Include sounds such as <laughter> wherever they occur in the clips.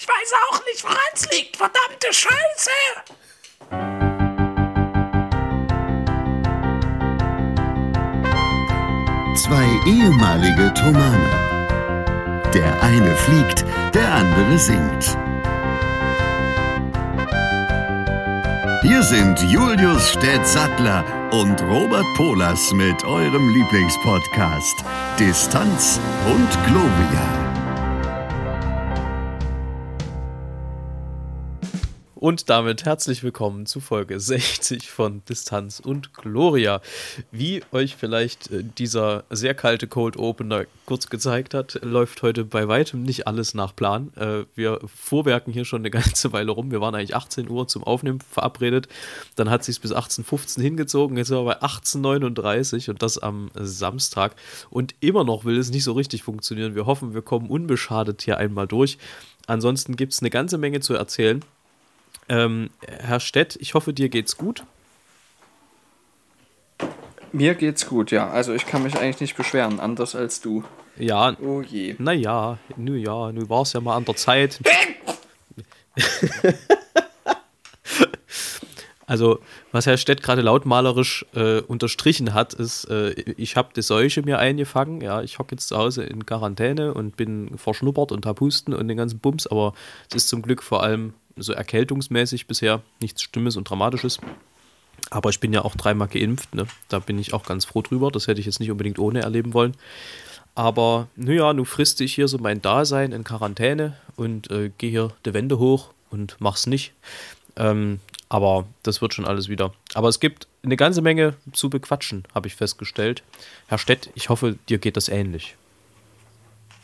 Ich weiß auch nicht, woran es liegt. Verdammte Scheiße! Zwei ehemalige Tomane. Der eine fliegt, der andere singt. Hier sind Julius Städtsattler und Robert Polas mit eurem Lieblingspodcast Distanz und Globia. Und damit herzlich willkommen zu Folge 60 von Distanz und Gloria. Wie euch vielleicht äh, dieser sehr kalte Cold Opener kurz gezeigt hat, läuft heute bei weitem nicht alles nach Plan. Äh, wir vorwerken hier schon eine ganze Weile rum. Wir waren eigentlich 18 Uhr zum Aufnehmen verabredet. Dann hat sich bis 18.15 Uhr hingezogen. Jetzt sind wir bei 18.39 Uhr und das am Samstag. Und immer noch will es nicht so richtig funktionieren. Wir hoffen, wir kommen unbeschadet hier einmal durch. Ansonsten gibt es eine ganze Menge zu erzählen. Ähm, Herr Stett, ich hoffe, dir geht's gut. Mir geht's gut, ja. Also ich kann mich eigentlich nicht beschweren, anders als du. Ja. Oh je. Naja, nu ja, nu war es ja mal an der Zeit. <laughs> also, was Herr Stett gerade lautmalerisch äh, unterstrichen hat, ist, äh, ich habe die Seuche mir eingefangen. Ja, ich hocke jetzt zu Hause in Quarantäne und bin verschnuppert und hab Husten und den ganzen Bums, aber es ist zum Glück vor allem so erkältungsmäßig bisher nichts Stimmes und Dramatisches. Aber ich bin ja auch dreimal geimpft, ne? Da bin ich auch ganz froh drüber. Das hätte ich jetzt nicht unbedingt ohne erleben wollen. Aber naja, nun friste ich hier so mein Dasein in Quarantäne und äh, gehe hier die Wände hoch und mach's nicht. Ähm, aber das wird schon alles wieder. Aber es gibt eine ganze Menge zu bequatschen, habe ich festgestellt. Herr Stett, ich hoffe, dir geht das ähnlich.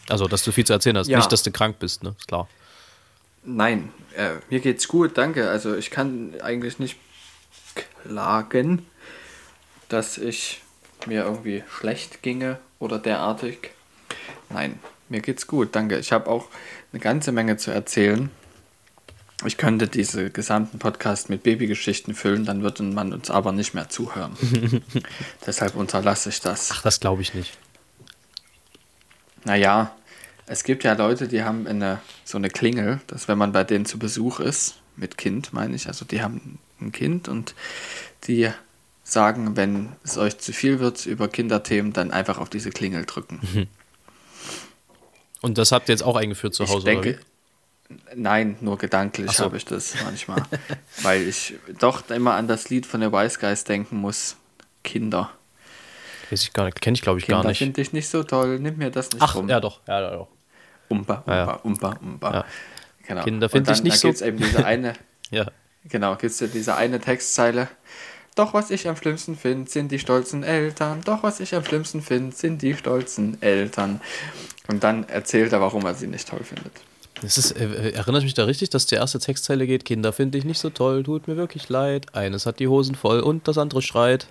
Also, dass du viel zu erzählen hast. Ja. Nicht, dass du krank bist, ne? Ist klar. Nein, äh, mir geht's gut, danke. Also ich kann eigentlich nicht klagen, dass ich mir irgendwie schlecht ginge oder derartig. Nein, mir geht's gut, danke. Ich habe auch eine ganze Menge zu erzählen. Ich könnte diese gesamten Podcast mit Babygeschichten füllen, dann würde man uns aber nicht mehr zuhören. <laughs> Deshalb unterlasse ich das. Ach, das glaube ich nicht. Naja, es gibt ja Leute, die haben eine, so eine Klingel, dass wenn man bei denen zu Besuch ist, mit Kind meine ich, also die haben ein Kind und die sagen, wenn es euch zu viel wird über Kinderthemen, dann einfach auf diese Klingel drücken. Mhm. Und das habt ihr jetzt auch eingeführt zu Hause? Ich denke, Nein, nur gedanklich so. habe ich das manchmal. <laughs> weil ich doch immer an das Lied von der Wise Guys denken muss. Kinder. Weiß ich gar nicht, kenne ich glaube ich Kinder gar nicht. finde ich nicht so toll, nimm mir das nicht Ach, rum. ja doch, ja doch. Umba, Umba, ja. Umba, Umba. Ja. Genau. Kinder finde ich nicht so. Dann eben diese eine, <laughs> ja. genau, gibt es ja diese eine Textzeile. Doch was ich am schlimmsten finde, sind die stolzen Eltern. Doch was ich am schlimmsten finde, sind die stolzen Eltern. Und dann erzählt er, warum er sie nicht toll findet. Das ist, äh, erinnert mich da richtig, dass die erste Textzeile geht: Kinder finde ich nicht so toll, tut mir wirklich leid. Eines hat die Hosen voll und das andere schreit.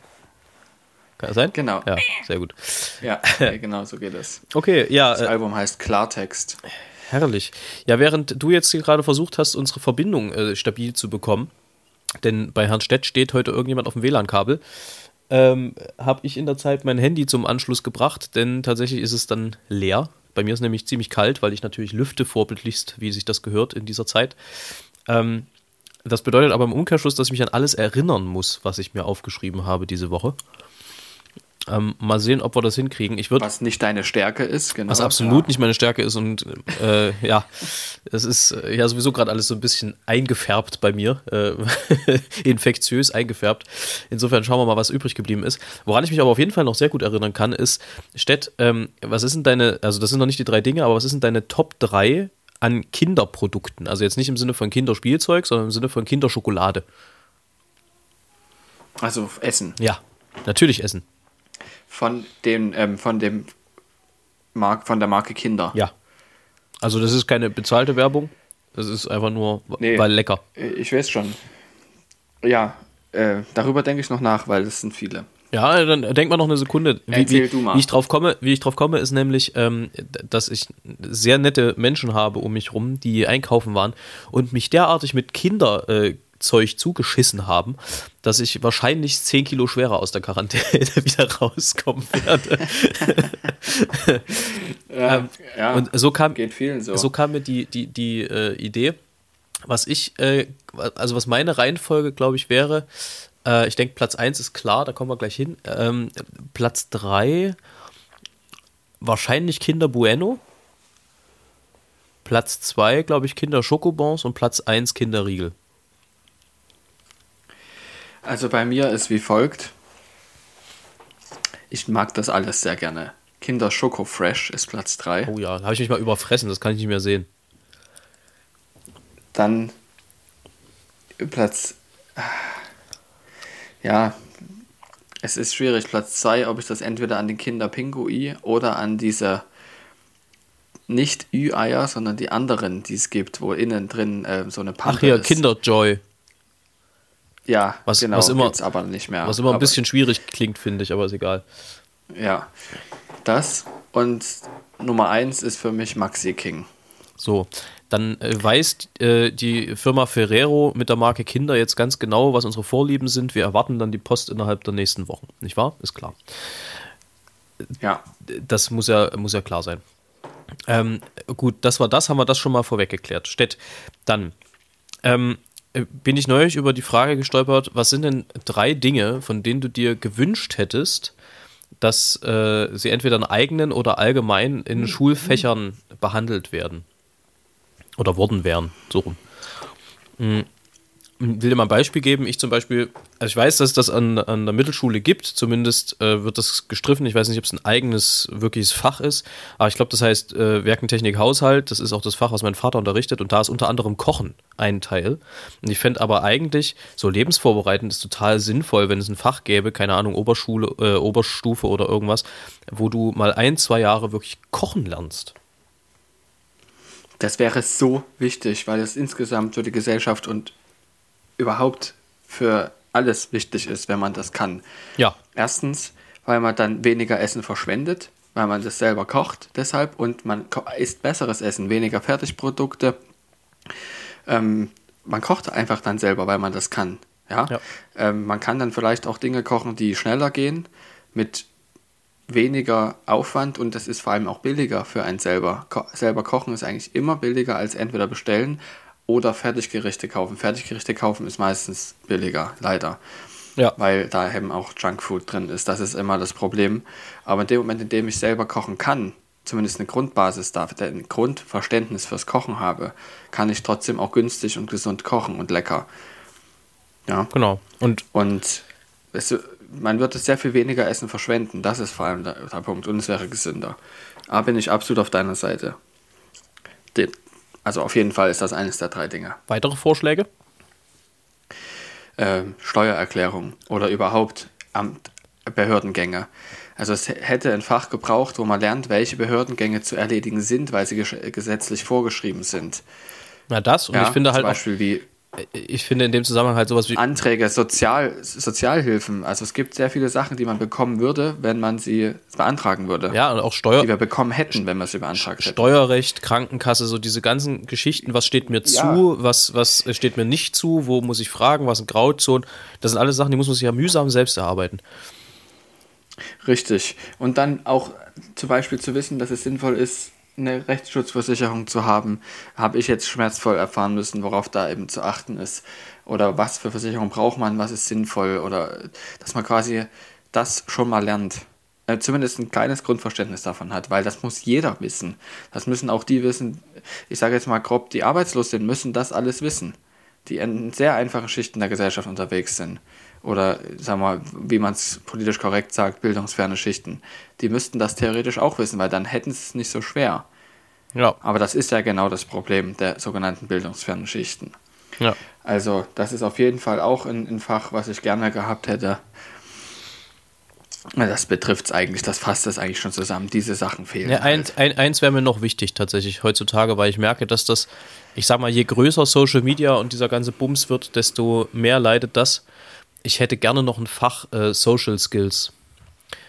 Kann das sein? Genau. Ja, sehr gut. Ja, <laughs> genau so geht es. Okay, ja. Das äh, Album heißt Klartext. Herrlich. Ja, während du jetzt gerade versucht hast, unsere Verbindung äh, stabil zu bekommen, denn bei Herrn Stett steht heute irgendjemand auf dem WLAN-Kabel, ähm, habe ich in der Zeit mein Handy zum Anschluss gebracht, denn tatsächlich ist es dann leer. Bei mir ist es nämlich ziemlich kalt, weil ich natürlich lüfte vorbildlichst, wie sich das gehört in dieser Zeit. Ähm, das bedeutet aber im Umkehrschluss, dass ich mich an alles erinnern muss, was ich mir aufgeschrieben habe diese Woche. Ähm, mal sehen, ob wir das hinkriegen. Ich würd, was nicht deine Stärke ist, genau. Was absolut ja. nicht meine Stärke ist und äh, ja, es ist äh, ja sowieso gerade alles so ein bisschen eingefärbt bei mir, äh, <laughs> infektiös eingefärbt. Insofern schauen wir mal, was übrig geblieben ist. Woran ich mich aber auf jeden Fall noch sehr gut erinnern kann, ist, Stett, ähm, was ist denn deine, also das sind noch nicht die drei Dinge, aber was ist denn deine Top 3 an Kinderprodukten? Also jetzt nicht im Sinne von Kinderspielzeug, sondern im Sinne von Kinderschokolade. Also Essen. Ja, natürlich Essen von dem, ähm, von dem Mark, von der Marke Kinder. Ja. Also das ist keine bezahlte Werbung. Das ist einfach nur, nee, weil lecker. Äh, ich weiß schon. Ja, äh, darüber denke ich noch nach, weil es sind viele. Ja, dann denk mal noch eine Sekunde. Wie, Erzähl du mal. Wie ich drauf komme, wie ich drauf komme, ist nämlich, ähm, dass ich sehr nette Menschen habe um mich rum, die einkaufen waren und mich derartig mit Kinder äh, Zeug zugeschissen haben, dass ich wahrscheinlich 10 Kilo schwerer aus der Quarantäne <laughs> wieder rauskommen werde. <laughs> Ja, Ähm, ja, und so kam, so. so kam mir die, die, die äh, Idee, was ich, äh, also was meine Reihenfolge, glaube ich, wäre, äh, ich denke, Platz 1 ist klar, da kommen wir gleich hin. Ähm, Platz 3, wahrscheinlich Kinder Bueno. Platz 2, glaube ich, Kinder Schokobons und Platz 1 Kinder Riegel. Also bei mir ist wie folgt. Ich mag das alles sehr gerne. Kinder Schoko Fresh ist Platz 3. Oh ja, da habe ich mich mal überfressen, das kann ich nicht mehr sehen. Dann Platz. Ja, es ist schwierig. Platz 2, ob ich das entweder an den Kinder Pinguin oder an diese nicht Ü-Eier, sondern die anderen, die es gibt, wo innen drin äh, so eine Pappe Ach hier, ist. Kinderjoy, Ja, Was- genau, was immer- aber nicht mehr. was immer ein bisschen schwierig klingt, finde ich, aber ist egal. Ja, das. Und Nummer 1 ist für mich Maxi King. So, dann äh, weiß äh, die Firma Ferrero mit der Marke Kinder jetzt ganz genau, was unsere Vorlieben sind. Wir erwarten dann die Post innerhalb der nächsten Wochen, nicht wahr? Ist klar. Ja, Das muss ja, muss ja klar sein. Ähm, gut, das war das, haben wir das schon mal vorweg geklärt. Stett, dann ähm, äh, bin ich neulich über die Frage gestolpert, was sind denn drei Dinge, von denen du dir gewünscht hättest, dass äh, sie entweder in eigenen oder allgemein in Schulfächern behandelt werden? Oder worden wären, so rum. Hm, will dir mal ein Beispiel geben. Ich zum Beispiel, also ich weiß, dass es das an, an der Mittelschule gibt, zumindest äh, wird das gestriffen. Ich weiß nicht, ob es ein eigenes, wirkliches Fach ist, aber ich glaube, das heißt äh, Werkentechnik Haushalt. Das ist auch das Fach, was mein Vater unterrichtet und da ist unter anderem Kochen ein Teil. Und ich fände aber eigentlich so lebensvorbereitend ist total sinnvoll, wenn es ein Fach gäbe, keine Ahnung, Oberschule, äh, Oberstufe oder irgendwas, wo du mal ein, zwei Jahre wirklich kochen lernst. das wäre so wichtig, weil es insgesamt für die Gesellschaft und überhaupt für alles wichtig ist, wenn man das kann. Ja, Erstens, weil man dann weniger Essen verschwendet, weil man das selber kocht, deshalb und man isst besseres Essen, weniger Fertigprodukte. Ähm, man kocht einfach dann selber, weil man das kann. Ja? Ja. Ähm, man kann dann vielleicht auch Dinge kochen, die schneller gehen, mit weniger Aufwand und das ist vor allem auch billiger für einen selber. Ko selber kochen ist eigentlich immer billiger als entweder bestellen oder Fertiggerichte kaufen. Fertiggerichte kaufen ist meistens billiger, leider ja. weil da eben auch Junkfood drin ist. Das ist immer das Problem. Aber in dem Moment, in dem ich selber kochen kann, zumindest eine Grundbasis da, ein Grundverständnis fürs Kochen habe, kann ich trotzdem auch günstig und gesund kochen und lecker. Ja. Genau. Und Und es, man wird es sehr viel weniger Essen verschwenden. Das ist vor allem der, der Punkt. Und es wäre gesünder. Aber bin ich absolut auf deiner Seite. Also auf jeden Fall ist das eines der drei Dinge. weitere Vorschläge? ähm, Steuererklärung oder überhaupt Amt, Behördengänge. Also es hätte ein Fach gebraucht, wo man lernt, welche Behördengänge zu erledigen sind, weil sie gesetzlich vorgeschrieben sind. Na, das. Und Ja, ich finde zum halt auch, Beispiel wie ich finde in dem Zusammenhang halt sowas wie. Anträge, Sozial, Sozialhilfen. Also es gibt sehr viele Sachen, die man bekommen würde, wenn man sie beantragen würde. Ja, und auch Steuer, Die wir bekommen hätten, wenn wir sie beantragt hätten. Steuerrecht, Krankenkasse, so diese ganzen Geschichten, was steht mir Ja. zu, was, was steht mir nicht zu, wo muss ich fragen, was sind Grauzonen. Das sind alles Sachen, die muss man sich ja mühsam selbst erarbeiten. Richtig. Und dann auch zum Beispiel zu wissen, dass es sinnvoll ist, eine Rechtsschutzversicherung zu haben, habe ich jetzt schmerzvoll erfahren müssen, worauf da eben zu achten ist. Oder was für Versicherung braucht man, was ist sinnvoll. Oder dass man quasi das schon mal lernt. Äh, zumindest ein kleines Grundverständnis davon hat, weil das muss jeder wissen. Das müssen auch die wissen, ich sage jetzt mal grob, die arbeitslos sind, müssen das alles wissen. Die in sehr einfachen Schichten der Gesellschaft unterwegs sind oder sagen wir mal, wie man es politisch korrekt sagt, bildungsferne Schichten, die müssten das theoretisch auch wissen, weil dann hätten sie es nicht so schwer. Ja, Aber das ist ja genau das Problem der sogenannten bildungsfernen Schichten. ja. Also das ist auf jeden Fall auch ein, ein Fach, was ich gerne gehabt hätte. Das betrifft es eigentlich, das fasst es eigentlich schon zusammen. Diese Sachen fehlen. ja halt. eins, ein, eins wäre mir noch wichtig tatsächlich heutzutage, weil ich merke, dass das, ich sag mal, je größer Social Media und dieser ganze Bums wird, desto mehr leidet das. Ich hätte gerne noch ein Fach äh, Social Skills.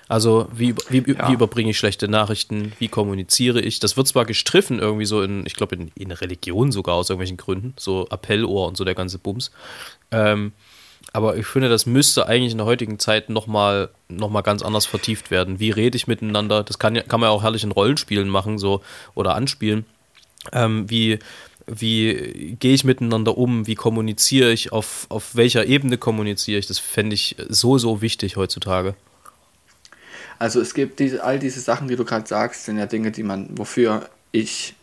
Also wie, wie, Ja. wie überbringe ich schlechte Nachrichten, wie kommuniziere ich? Das wird zwar gestriffen irgendwie so in, ich glaube in, in Religion sogar aus irgendwelchen Gründen, so Appellohr und so der ganze Bums. Ähm, aber ich finde, das müsste eigentlich in der heutigen Zeit nochmal noch mal ganz anders vertieft werden. Wie rede ich miteinander? Das kann, kann man ja auch herrlich in Rollenspielen machen so oder anspielen. Ähm, wie, wie gehe ich miteinander um? Wie kommuniziere ich? Auf, auf welcher Ebene kommuniziere ich? Das fände ich so, so wichtig heutzutage. Also es gibt diese, all diese Sachen, die du gerade sagst, sind ja Dinge, die man, wofür ich,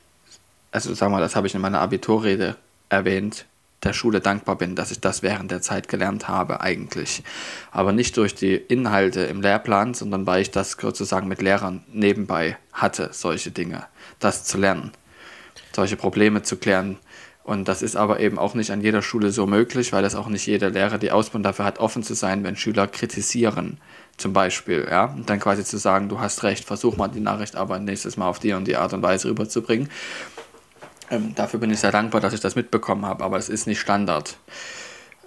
also sag mal, das habe ich in meiner Abiturrede erwähnt, der Schule dankbar bin, dass ich das während der Zeit gelernt habe eigentlich. Aber nicht durch die Inhalte im Lehrplan, sondern weil ich das sozusagen mit Lehrern nebenbei hatte, solche Dinge, das zu lernen, solche Probleme zu klären. Und das ist aber eben auch nicht an jeder Schule so möglich, weil das auch nicht jeder Lehrer die Ausbildung dafür hat, offen zu sein, wenn Schüler kritisieren, zum Beispiel, ja, und dann quasi zu sagen, du hast recht, versuch mal die Nachricht aber nächstes Mal auf die und die Art und Weise rüberzubringen. Ähm, dafür bin ich sehr dankbar, dass ich das mitbekommen habe, aber es ist nicht Standard.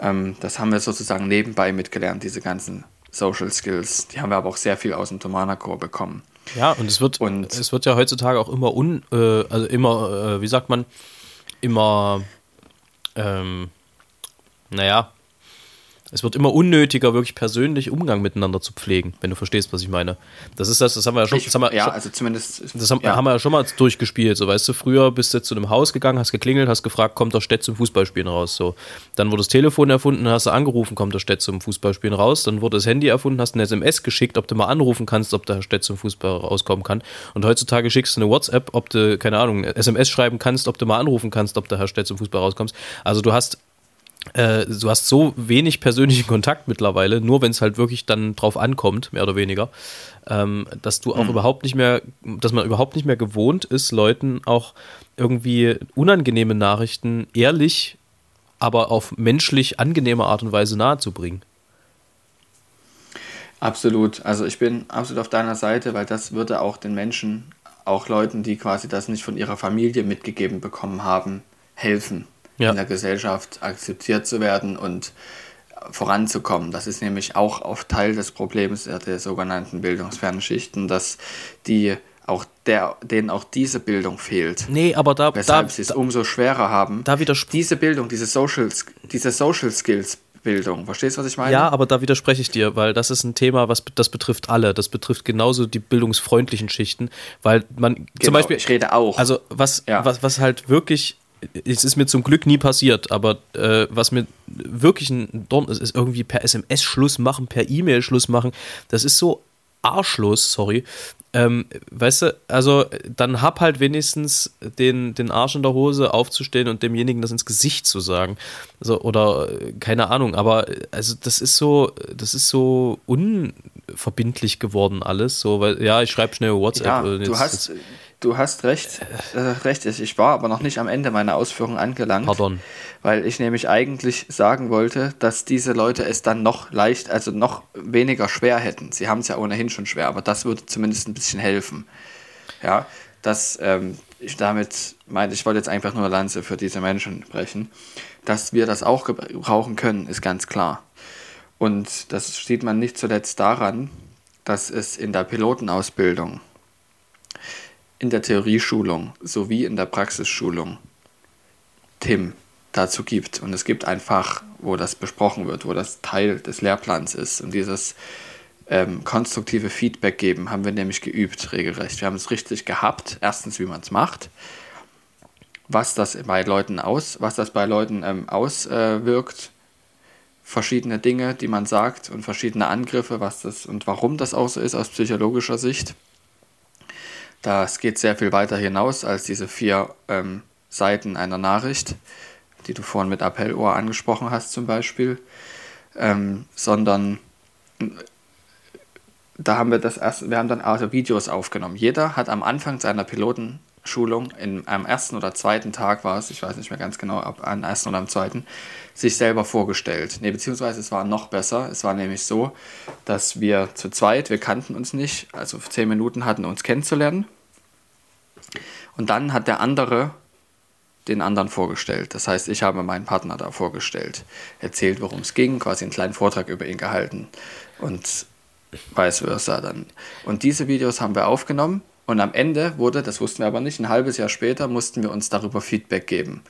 Ähm, das haben wir sozusagen nebenbei mitgelernt, diese ganzen Social Skills. Die haben wir aber auch sehr viel aus dem Tomana-Chor bekommen. Ja, und es wird, Und- es wird ja heutzutage auch immer un, äh, also immer, äh, wie sagt man, immer, ähm, naja, es wird immer unnötiger, wirklich persönlich Umgang miteinander zu pflegen, wenn du verstehst, was ich meine. Das ist das, das haben wir ja schon, Ich, das haben wir, ja, schon, also zumindest. das haben, ja. haben wir ja schon mal durchgespielt. So, weißt du, früher bist du zu einem Haus gegangen, hast geklingelt, hast gefragt, kommt der Städt zum Fußballspielen raus. So. Dann wurde das Telefon erfunden, hast du angerufen, kommt der Städt zum Fußballspielen raus. Dann wurde das Handy erfunden, hast eine SMS geschickt, ob du mal anrufen kannst, ob der Städt zum Fußball rauskommen kann. Und heutzutage schickst du eine WhatsApp, ob du, keine Ahnung, SMS schreiben kannst, ob du mal anrufen kannst, ob der Herr Städt zum Fußball rauskommst. Also du hast äh, du hast so wenig persönlichen Kontakt mittlerweile, nur wenn es halt wirklich dann drauf ankommt, mehr oder weniger, ähm, dass du auch überhaupt nicht mehr, dass man überhaupt nicht mehr gewohnt ist, Leuten auch irgendwie unangenehme Nachrichten ehrlich, aber auf menschlich angenehme Art und Weise nahezubringen. Absolut. Also ich bin absolut auf deiner Seite, weil das würde auch den Menschen, auch Leuten, die quasi das nicht von ihrer Familie mitgegeben bekommen haben, helfen, Ja. in der Gesellschaft akzeptiert zu werden und voranzukommen. Das ist nämlich auch oft Teil des Problems der, sogenannten bildungsfernen Schichten, dass die auch der, denen auch diese Bildung fehlt. Nee, aber da, da, Weshalb sie es umso schwerer haben. da widersp- diese Bildung, diese Social, diese Social Skills Bildung. Verstehst du, was ich meine? Ja, aber da widerspreche ich dir, weil das ist ein Thema, was das betrifft alle. Das betrifft genauso die bildungsfreundlichen Schichten, weil man zum Genau, Beispiel. ich rede auch. Also was, Ja. was, was halt wirklich, es ist mir zum Glück nie passiert, aber äh, was mir wirklich ein Dorn ist, ist irgendwie per SMS Schluss machen, per E-Mail Schluss machen. Das ist so arschlos, sorry. Ähm, weißt du, also dann hab halt wenigstens den, den Arsch in der Hose aufzustehen und demjenigen das ins Gesicht zu sagen. So, oder äh, keine Ahnung, aber äh, also das ist so, das ist so unverbindlich geworden alles. So, weil, ja, ich schreibe schnell WhatsApp. Ja, du jetzt- hast, jetzt- du hast recht. Äh, recht. Ich war aber noch nicht am Ende meiner Ausführungen angelangt. Pardon. Weil ich nämlich eigentlich sagen wollte, dass diese Leute es dann noch leicht, also noch weniger schwer hätten. Sie haben es ja ohnehin schon schwer, aber das würde zumindest ein bisschen helfen. Ja, dass ähm, ich damit meinte, ich wollte jetzt einfach nur eine Lanze für diese Menschen brechen. Dass wir das auch gebrauchen können, ist ganz klar. Und das sieht man nicht zuletzt daran, dass es in der Pilotenausbildung, in der Theorieschulung sowie in der Praxisschulung Tim dazu gibt. Und es gibt ein Fach, wo das besprochen wird, wo das Teil des Lehrplans ist. Und dieses ähm, konstruktive Feedback geben haben wir nämlich geübt, regelrecht. Wir haben es richtig gehabt. Erstens, wie man es macht, was das bei Leuten aus, was das bei Leuten ähm, auswirkt, verschiedene Dinge, die man sagt und verschiedene Angriffe, was das und warum das auch so ist aus psychologischer Sicht. Das geht sehr viel weiter hinaus als diese vier ähm, Seiten einer Nachricht, die du vorhin mit Appellohr angesprochen hast zum Beispiel, ähm, sondern äh, da haben wir das erst, wir haben dann also Videos aufgenommen. Jeder hat am Anfang seiner Pilotenschulung, in, am ersten oder zweiten Tag war es, ich weiß nicht mehr ganz genau, ob am ersten oder am zweiten, sich selber vorgestellt. Nee, beziehungsweise es war noch besser. Es war nämlich so, dass wir zu zweit, wir kannten uns nicht, also zehn Minuten hatten, uns kennenzulernen. Und dann hat der andere den anderen vorgestellt. Das heißt, ich habe meinen Partner da vorgestellt, erzählt, worum es ging, quasi einen kleinen Vortrag über ihn gehalten. Und vice versa dann. Und diese Videos haben wir aufgenommen und am Ende wurde, das wussten wir aber nicht, ein halbes Jahr später mussten wir uns darüber Feedback geben.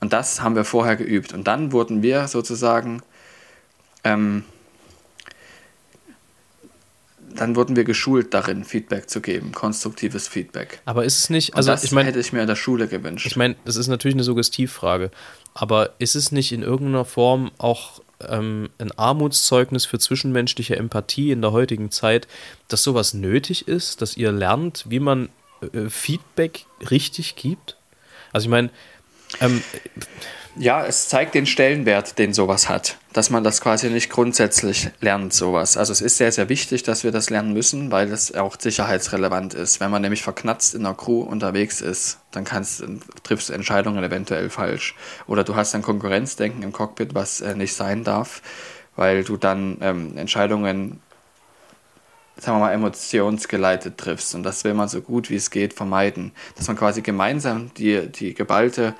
Und das haben wir vorher geübt. Und dann wurden wir sozusagen, ähm, dann wurden wir geschult darin, Feedback zu geben, konstruktives Feedback. Aber ist es nicht, also das ich meine, hätte ich mir in der Schule gewünscht. Ich meine, das ist natürlich eine Suggestivfrage, aber ist es nicht in irgendeiner Form auch ähm, ein Armutszeugnis für zwischenmenschliche Empathie in der heutigen Zeit, dass sowas nötig ist, dass ihr lernt, wie man äh, Feedback richtig gibt? Also ich meine, ähm, Ja, es zeigt den Stellenwert, den sowas hat. Dass man das quasi nicht grundsätzlich lernt, sowas. Also es ist sehr, sehr wichtig, dass wir das lernen müssen, weil es auch sicherheitsrelevant ist. Wenn man nämlich verknatzt in der Crew unterwegs ist, dann kannst, triffst du Entscheidungen eventuell falsch. Oder du hast ein Konkurrenzdenken im Cockpit, was äh, nicht sein darf, weil du dann ähm, Entscheidungen sagen wir mal, emotionsgeleitet triffst. Und das will man so gut wie es geht vermeiden. Dass man quasi gemeinsam die, die geballte,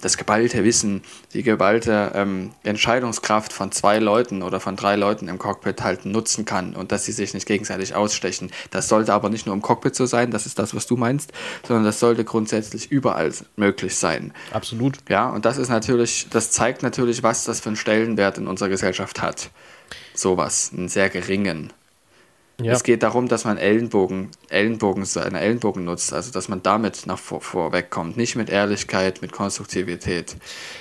das geballte Wissen, die geballte ähm, Entscheidungskraft von zwei Leuten oder von drei Leuten im Cockpit halt nutzen kann und dass sie sich nicht gegenseitig ausstechen. Das sollte aber nicht nur im Cockpit so sein, das ist das, was du meinst, sondern das sollte grundsätzlich überall möglich sein. absolut. Ja, und das ist natürlich, das zeigt natürlich, was das für einen Stellenwert in unserer Gesellschaft hat. Sowas, einen sehr geringen. Ja. Es geht darum, dass man Ellenbogen, Ellenbogen, einen Ellenbogen nutzt, also dass man damit nach vor, vorwegkommt, nicht mit Ehrlichkeit, mit Konstruktivität.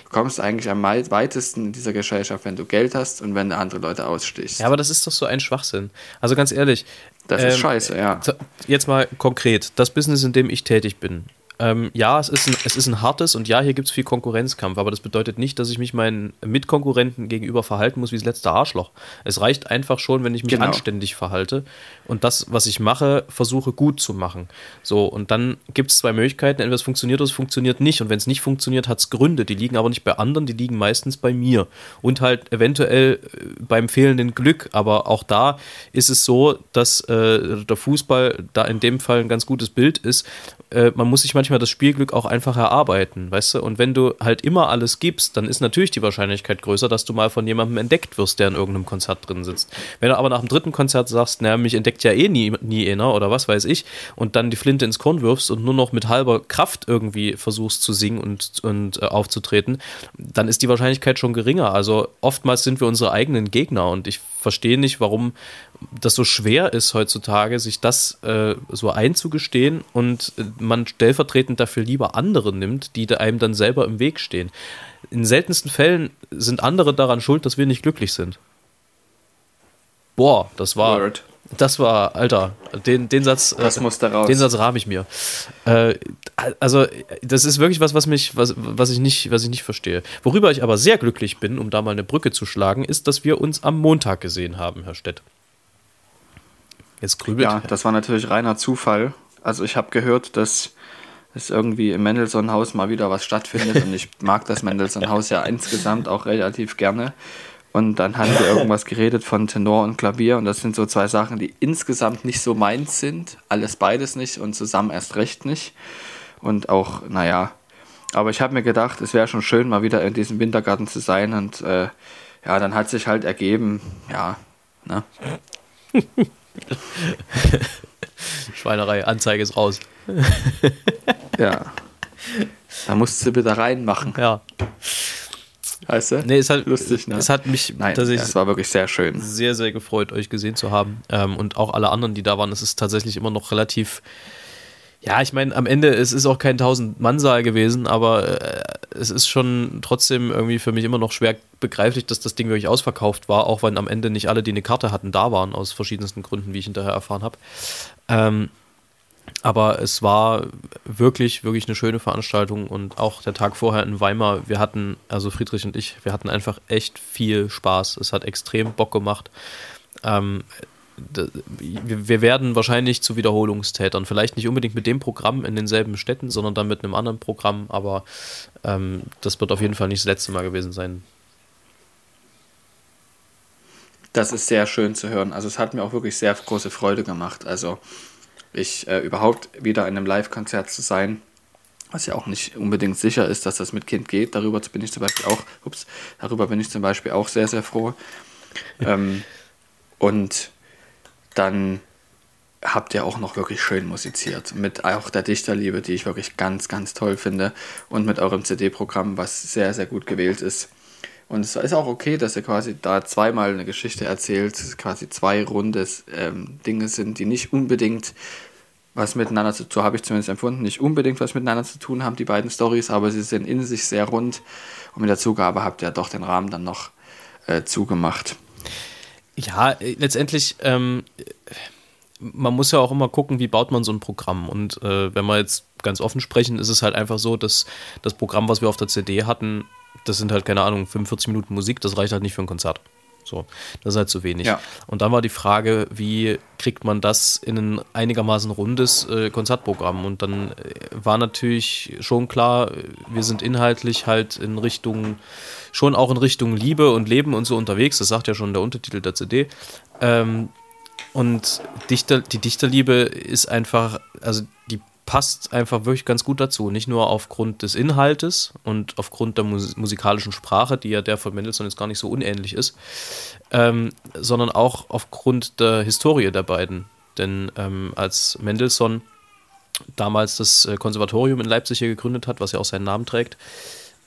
Du kommst eigentlich am weitesten in dieser Gesellschaft, wenn du Geld hast und wenn du andere Leute ausstichst. Ja, aber das ist doch so ein Schwachsinn. Also ganz ehrlich. das ist ähm, scheiße, ja. Jetzt mal konkret, das Business, in dem ich tätig bin. Ähm, ja, es ist, ein, es ist ein hartes und ja, hier gibt es viel Konkurrenzkampf, aber das bedeutet nicht, dass ich mich meinen Mitkonkurrenten gegenüber verhalten muss wie das letzte Arschloch. Es reicht einfach schon, wenn ich mich Genau. anständig verhalte und das, was ich mache, versuche gut zu machen. So, und dann gibt es zwei Möglichkeiten, entweder es funktioniert oder es funktioniert nicht. Und wenn es nicht funktioniert, hat es Gründe. Die liegen aber nicht bei anderen, die liegen meistens bei mir. Und halt eventuell äh, beim fehlenden Glück. Aber auch da ist es so, dass äh, der Fußball da in dem Fall ein ganz gutes Bild ist. Äh, man muss sich manchmal das Spielglück auch einfach erarbeiten, weißt du? Und wenn du halt immer alles gibst, dann ist natürlich die Wahrscheinlichkeit größer, dass du mal von jemandem entdeckt wirst, der in irgendeinem Konzert drin sitzt. Wenn du aber nach dem dritten Konzert sagst, naja, mich entdeckt ja eh nie, nie einer oder was weiß ich, und dann die Flinte ins Korn wirfst und nur noch mit halber Kraft irgendwie versuchst zu singen und, und äh, aufzutreten, dann ist die Wahrscheinlichkeit schon geringer. Also oftmals sind wir unsere eigenen Gegner und ich verstehe nicht, warum das so schwer ist heutzutage, sich das äh, so einzugestehen und äh, man stellvertretend dafür lieber andere nimmt, die einem dann selber im Weg stehen. In seltensten Fällen sind andere daran schuld, dass wir nicht glücklich sind. Boah, das war, Word. Das war, Alter, den, den Satz, äh, Das musste raus. den Satz rahme ich mir. Äh, also, das ist wirklich was, was mich, was, was ich nicht, was ich nicht verstehe. Worüber ich aber sehr glücklich bin, um da mal eine Brücke zu schlagen, ist, dass wir uns am Montag gesehen haben, Herr Stett. Jetzt grübelt. Ja, das war natürlich reiner Zufall. Also ich habe gehört, dass es irgendwie im Mendelssohn-Haus mal wieder was stattfindet und ich mag das Mendelssohn-Haus ja insgesamt auch relativ gerne. Und dann haben wir irgendwas geredet von Tenor und Klavier und das sind so zwei Sachen, die insgesamt nicht so meins sind. Alles beides nicht und zusammen erst recht nicht. Und auch, naja, aber ich habe mir gedacht, es wäre schon schön, mal wieder in diesem Wintergarten zu sein und äh, ja, dann hat sich halt ergeben, ja, ne? <laughs> Schweinerei, Anzeige ist raus. Ja. Da musst du wieder reinmachen, Ja. Weißt du? Nee, es hat, Lustig, ne? Es hat mich Nein, tatsächlich es war wirklich sehr schön. sehr, sehr gefreut, euch gesehen zu haben. Ähm, und auch alle anderen, die da waren. Es ist tatsächlich immer noch relativ. Ja, ich meine, am Ende, es ist auch kein 1000-Mann-Saal gewesen, aber äh, es ist schon trotzdem irgendwie für mich immer noch schwer begreiflich, dass das Ding wirklich ausverkauft war, auch wenn am Ende nicht alle, die eine Karte hatten, da waren, aus verschiedensten Gründen, wie ich hinterher erfahren habe. Ähm, aber es war wirklich, wirklich eine schöne Veranstaltung und auch der Tag vorher in Weimar, wir hatten, also Friedrich und ich, wir hatten einfach echt viel Spaß. Es hat extrem Bock gemacht. Ähm, wir werden wahrscheinlich zu Wiederholungstätern. Vielleicht nicht unbedingt mit dem Programm in denselben Städten, sondern dann mit einem anderen Programm, aber ähm, das wird auf jeden Fall nicht das letzte Mal gewesen sein. Das ist sehr schön zu hören. Also es hat mir auch wirklich sehr große Freude gemacht. Also ich äh, überhaupt wieder in einem Live-Konzert zu sein, was ja auch nicht unbedingt sicher ist, dass das mit Kind geht. Darüber bin ich zum Beispiel auch, ups, darüber bin ich zum Beispiel auch sehr, sehr froh. ähm, und dann habt ihr auch noch wirklich schön musiziert. Mit auch der Dichterliebe, die ich wirklich ganz, ganz toll finde. Und mit eurem CD-Programm, was sehr, sehr gut gewählt ist. Und es ist auch okay, dass ihr quasi da zweimal eine Geschichte erzählt, quasi zwei runde ähm, Dinge sind, die nicht unbedingt was miteinander zu tun, habe ich zumindest empfunden, nicht unbedingt was miteinander zu tun haben, die beiden Stories, aber sie sind in sich sehr rund und mit der Zugabe habt ihr doch den Rahmen dann noch äh, zugemacht. Ja, äh, letztendlich, ähm, man muss ja auch immer gucken, wie baut man so ein Programm. Und äh, wenn wir jetzt ganz offen sprechen, ist es halt einfach so, dass das Programm, was wir auf der CD hatten, das sind halt, keine Ahnung, 45 Minuten Musik, das reicht halt nicht für ein Konzert. So, das ist halt zu wenig. Ja. Und dann war die Frage, wie kriegt man das in ein einigermaßen rundes äh, Konzertprogramm? Und dann äh, war natürlich schon klar, wir sind inhaltlich halt in Richtung, schon auch in Richtung Liebe und Leben und so unterwegs. Das sagt ja schon der Untertitel der CD. Ähm, und Dichter, die Dichterliebe ist einfach, also die passt einfach wirklich ganz gut dazu. Nicht nur aufgrund des Inhaltes und aufgrund der mus musikalischen Sprache, die ja der von Mendelssohn jetzt gar nicht so unähnlich ist, ähm, sondern auch aufgrund der Historie der beiden. Denn ähm, als Mendelssohn damals das äh, Konservatorium in Leipzig hier gegründet hat, was ja auch seinen Namen trägt,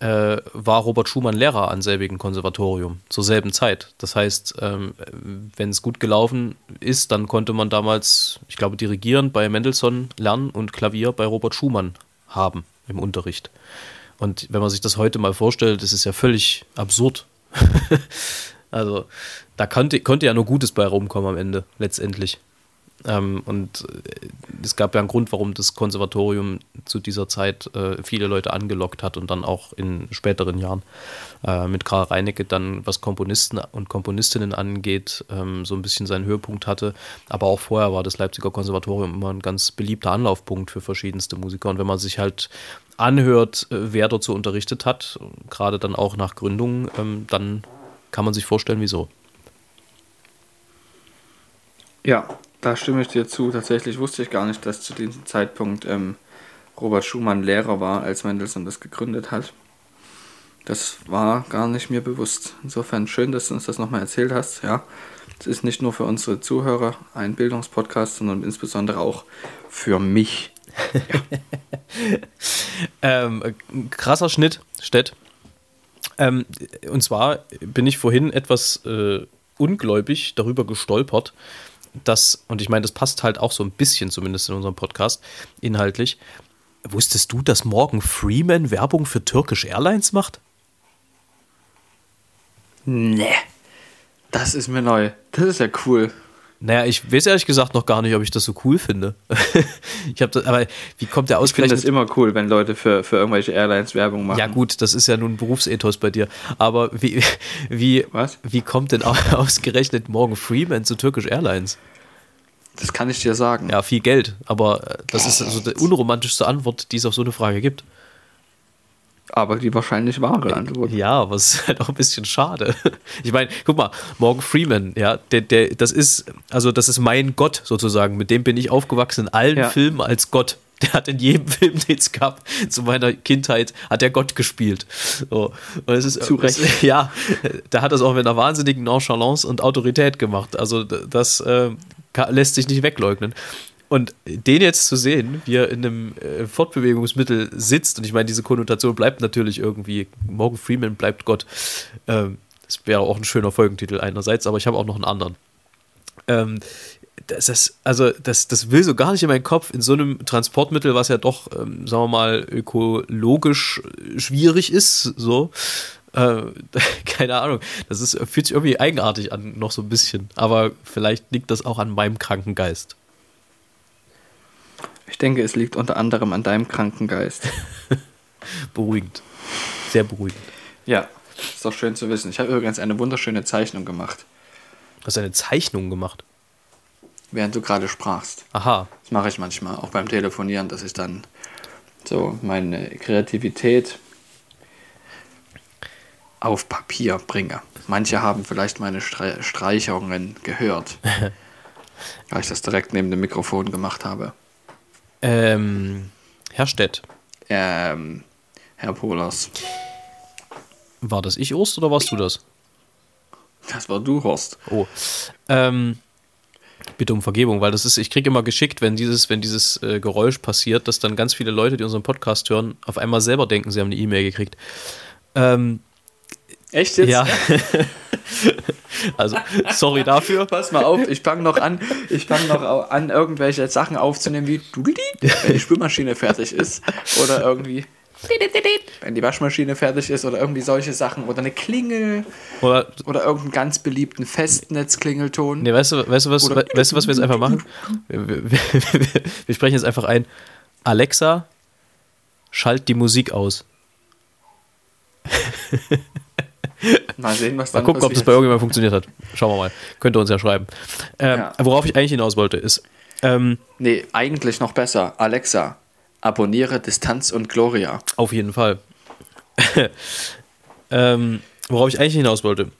äh, war Robert Schumann Lehrer an selbigen Konservatorium zur selben Zeit. Das heißt, ähm, wenn es gut gelaufen ist, dann konnte man damals, ich glaube, dirigieren bei Mendelssohn lernen und Klavier bei Robert Schumann haben im Unterricht. Und wenn man sich das heute mal vorstellt, das ist ja völlig absurd. <laughs> also da konnte, konnte ja nur Gutes bei rumkommen am Ende, letztendlich. Ähm, und äh, es gab ja einen Grund, warum das Konservatorium zu dieser Zeit äh, viele Leute angelockt hat und dann auch in späteren Jahren äh, mit Karl Reinecke dann, was Komponisten und Komponistinnen angeht, ähm, so ein bisschen seinen Höhepunkt hatte. Aber auch vorher war das Leipziger Konservatorium immer ein ganz beliebter Anlaufpunkt für verschiedenste Musiker. Und wenn man sich halt anhört, äh, wer so unterrichtet hat, gerade dann auch nach Gründung, ähm, dann kann man sich vorstellen, wieso. Ja, da stimme ich dir zu. Tatsächlich wusste ich gar nicht, dass zu diesem Zeitpunkt ähm, Robert Schumann Lehrer war, als Mendelssohn das gegründet hat. Das war gar nicht mir bewusst. Insofern schön, dass du uns das nochmal erzählt hast. Ja, es ist nicht nur für unsere Zuhörer ein Bildungspodcast, sondern insbesondere auch für mich. <laughs> ähm, krasser Schnitt, Stett. Ähm, und zwar bin ich vorhin etwas äh, ungläubig darüber gestolpert, dass, und ich meine, das passt halt auch so ein bisschen zumindest in unserem Podcast inhaltlich. Wusstest du, dass Morgan Freeman Werbung für Turkish Airlines macht? Nee. Das ist mir neu. Das ist ja cool. Naja, ich weiß ehrlich gesagt noch gar nicht, ob ich das so cool finde. <laughs> ich habe aber wie kommt der ausgerechnet? Ich finde das immer cool, wenn Leute für, für irgendwelche Airlines Werbung machen. Ja gut, das ist ja nun Berufsethos bei dir. Aber wie, wie, Was? wie kommt denn <laughs> ausgerechnet Morgan Freeman zu Turkish Airlines? Das kann ich dir sagen. Ja, viel Geld. Aber äh, das ist so die unromantischste Antwort, die es auf so eine Frage gibt. Aber die wahrscheinlich wahre Antwort. Ja, aber es ist halt auch ein bisschen schade. <laughs> Ich meine, guck mal, Morgan Freeman, ja, der, der, das ist, also das ist mein Gott sozusagen. Mit dem bin ich aufgewachsen in allen Ja. Filmen als Gott. <laughs> Der hat in jedem <laughs> Film, den es gab, zu meiner Kindheit, hat er Gott gespielt. So. Und es ist, Zu Recht. Es, ja, da hat das auch mit einer wahnsinnigen Nonchalance und Autorität gemacht. Also das äh, lässt sich nicht wegleugnen. Und den jetzt zu sehen, wie er in einem äh, Fortbewegungsmittel sitzt, und ich meine, diese Konnotation bleibt natürlich irgendwie, Morgan Freeman bleibt Gott. Ähm, das wäre auch ein schöner Folgentitel einerseits, aber ich habe auch noch einen anderen. Ähm, das also, das, das will so gar nicht in meinen Kopf, in so einem Transportmittel, was ja doch, ähm, sagen wir mal, ökologisch schwierig ist, so. Äh, <laughs> keine Ahnung. Das ist, fühlt sich irgendwie eigenartig an, noch so ein bisschen. Aber vielleicht liegt das auch an meinem kranken Geist. Ich denke, es liegt unter anderem an deinem kranken Geist. <laughs> Beruhigend. Sehr beruhigend. Ja, ist doch schön zu wissen. Ich habe übrigens eine wunderschöne Zeichnung gemacht, Du hast eine Zeichnung gemacht. während du gerade sprachst. Aha. Das mache ich manchmal, auch beim Telefonieren, dass ich dann so meine Kreativität auf Papier bringe. Manche haben vielleicht meine Stre Streichungen gehört, <laughs> weil ich das direkt neben dem Mikrofon gemacht habe. Ähm, Herr Stett, Ähm, Herr Polers, war das ich, Urs, oder warst du das? das war du, Horst. Oh. Ähm, Bitte um Vergebung, weil das ist, ich kriege immer geschickt, wenn dieses, wenn dieses äh, Geräusch passiert, dass dann ganz viele Leute, die unseren Podcast hören, auf einmal selber denken, sie haben eine E-Mail gekriegt. Ähm, Echt jetzt? ja. <laughs> also, sorry dafür. Pass mal auf, ich fange noch an, ich fange noch an, irgendwelche Sachen aufzunehmen, wie wenn die Spülmaschine fertig ist. Oder irgendwie, wenn die Waschmaschine fertig ist oder irgendwie solche Sachen. Oder eine Klingel Oder, oder irgendeinen ganz beliebten Festnetzklingelton. nee, weißt du, weißt du was, Oder- weißt du, was wir jetzt einfach machen? Wir, wir, wir, wir sprechen jetzt einfach ein. Alexa, schalt die Musik aus. Mal sehen, was Mal dann gucken, ob das bei irgendjemandem funktioniert hat. Schauen wir mal. Könnt ihr uns ja schreiben. Ähm, Ja. Worauf ich eigentlich hinaus wollte, ist, ähm, Nee, eigentlich noch besser. Alexa, abonniere Distanz und Gloria. Auf jeden Fall. <laughs> ähm, worauf ich eigentlich hinaus wollte.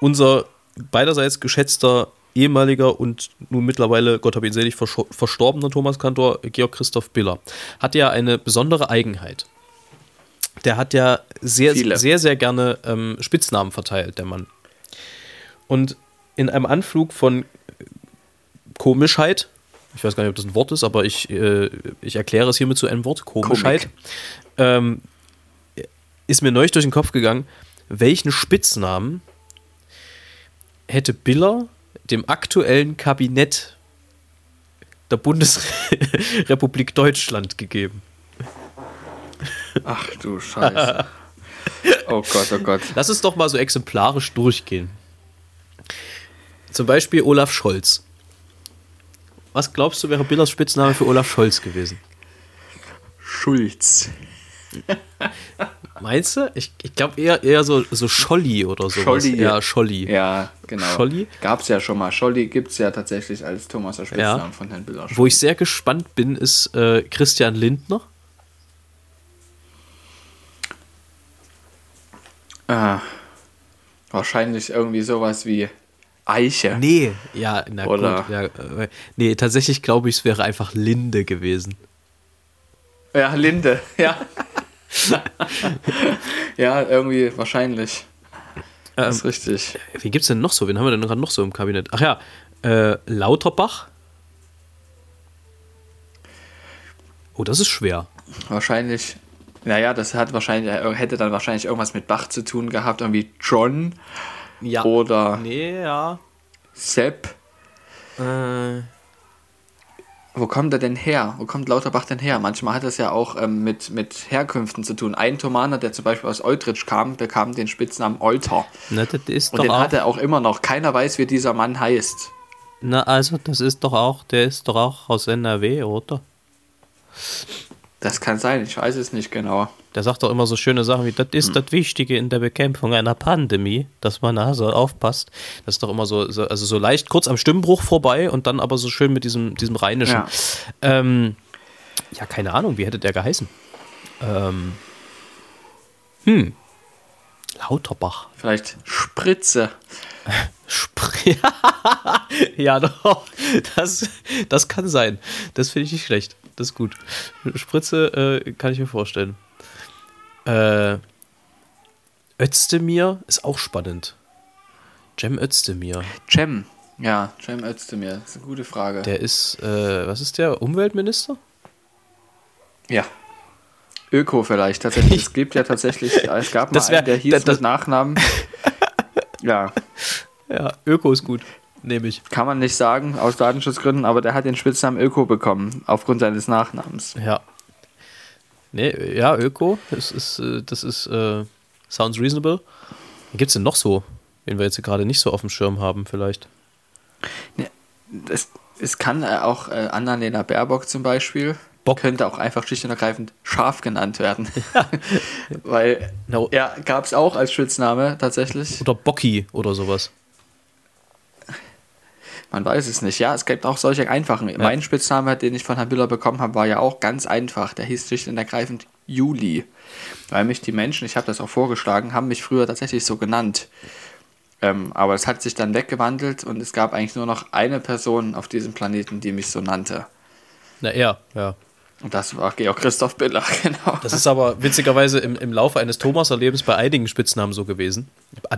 Unser beiderseits geschätzter ehemaliger und nun mittlerweile, Gott hab ihn selig, verstorbener Thomas Kantor, Georg Christoph Biller, hat ja eine besondere Eigenheit. Der hat ja sehr, Viele. sehr, sehr gerne ähm, Spitznamen verteilt, der Mann. Und in einem Anflug von Komischheit, ich weiß gar nicht, ob das ein Wort ist, aber ich, äh, ich erkläre es hiermit zu einem Wort, Komischheit, ähm, ist mir neulich durch den Kopf gegangen, welchen Spitznamen hätte Biller dem aktuellen Kabinett der Bundesrepublik Deutschland gegeben? Ach du Scheiße. Oh Gott, oh Gott. Lass es doch mal so exemplarisch durchgehen. Zum Beispiel Olaf Scholz. Was glaubst du, wäre Billers Spitzname für Olaf Scholz gewesen? Schulz. Meinst du? Ich, ich glaube eher, eher so, so Scholli oder sowas. Scholli. Ja, Scholli. Ja, genau. Scholli? Gab es ja schon mal. Scholli gibt es ja tatsächlich als Thomas der Spitznamen Ja. von Herrn Biller. Wo ich sehr gespannt bin, ist äh, Christian Lindner. Ah, wahrscheinlich irgendwie sowas wie Eiche. Nee, ja, na Oder- gut. Ja, äh, nee, tatsächlich glaube ich, es wäre einfach Linde gewesen. Ja, Linde, <laughs> ja. <laughs> ja, irgendwie wahrscheinlich. Das ist richtig. Wen gibt es denn noch so? Wen haben wir denn gerade noch so im Kabinett? Ach ja, äh, Lauterbach. Oh, das ist schwer. Wahrscheinlich. Naja, das hat wahrscheinlich, hätte dann wahrscheinlich irgendwas mit Bach zu tun gehabt, irgendwie John Ja. oder Nee, ja. Sepp. Äh, Wo kommt er denn her? Wo kommt Lauterbach denn her? Manchmal hat das ja auch ähm, mit, mit Herkünften zu tun. Ein Thomaner, der zum Beispiel aus Eutrich kam, bekam den Spitznamen Euter. na, das ist Und doch den auch. hat er auch immer noch. Keiner weiß, wie dieser Mann heißt. Na, also, das ist doch auch, der ist doch auch aus NRW, oder? Das kann sein, ich weiß es nicht genau. Der sagt doch immer so schöne Sachen wie, das ist das Wichtige in der Bekämpfung einer Pandemie, dass man also aufpasst. Das ist doch immer so, so also so leicht kurz am Stimmbruch vorbei und dann aber so schön mit diesem, diesem Rheinischen. Ja. Ähm, ja, keine Ahnung, wie hätte der geheißen? Ähm, hm. Lauterbach. Vielleicht Spritze. Spr <laughs> ja, doch. Das, das kann sein. Das finde ich nicht schlecht. Das ist gut. Spritze äh, kann ich mir vorstellen. Äh, Özdemir ist auch spannend. Cem Özdemir. Cem. Ja, Cem Özdemir. Das ist eine gute Frage. Der ist, äh, was ist der? Umweltminister? ja. Öko vielleicht, tatsächlich. Es gibt ja tatsächlich, <laughs> es gab mal Das wär- einen, der hieß das- das- mit Nachnamen. <laughs> ja, Ja, Öko ist gut. Nehme ich. kann man nicht sagen, aus Datenschutzgründen, aber der hat den Spitznamen Öko bekommen, aufgrund seines Nachnamens. Ja. Nee, ja, Öko. Das ist, äh, das ist, äh, sounds reasonable. Gibt es denn noch so, wen wir jetzt gerade nicht so auf dem Schirm haben, vielleicht? Es, es kann äh, auch äh, Annalena Baerbock zum Beispiel, Bock. könnte auch einfach schlicht und ergreifend scharf genannt werden. <laughs> Weil, No. ja, gab es auch als Spitzname tatsächlich. Oder Bocki oder sowas. Man weiß es nicht. Ja, es gibt auch solche einfachen. Mein Spitzname, den ich von Herrn Biller bekommen habe, war ja auch ganz einfach. Der hieß schlicht und ergreifend Juli. Weil mich die Menschen, ich habe das auch vorgeschlagen, haben mich früher tatsächlich so genannt. Ähm, aber es hat sich dann weggewandelt und es gab eigentlich nur noch eine Person auf diesem Planeten, die mich so nannte. Na, er, ja. Und das war Georg Christoph Biller, <laughs> genau. Das ist aber witzigerweise im, im Laufe eines Thomas-Erlebens bei einigen Spitznamen so gewesen.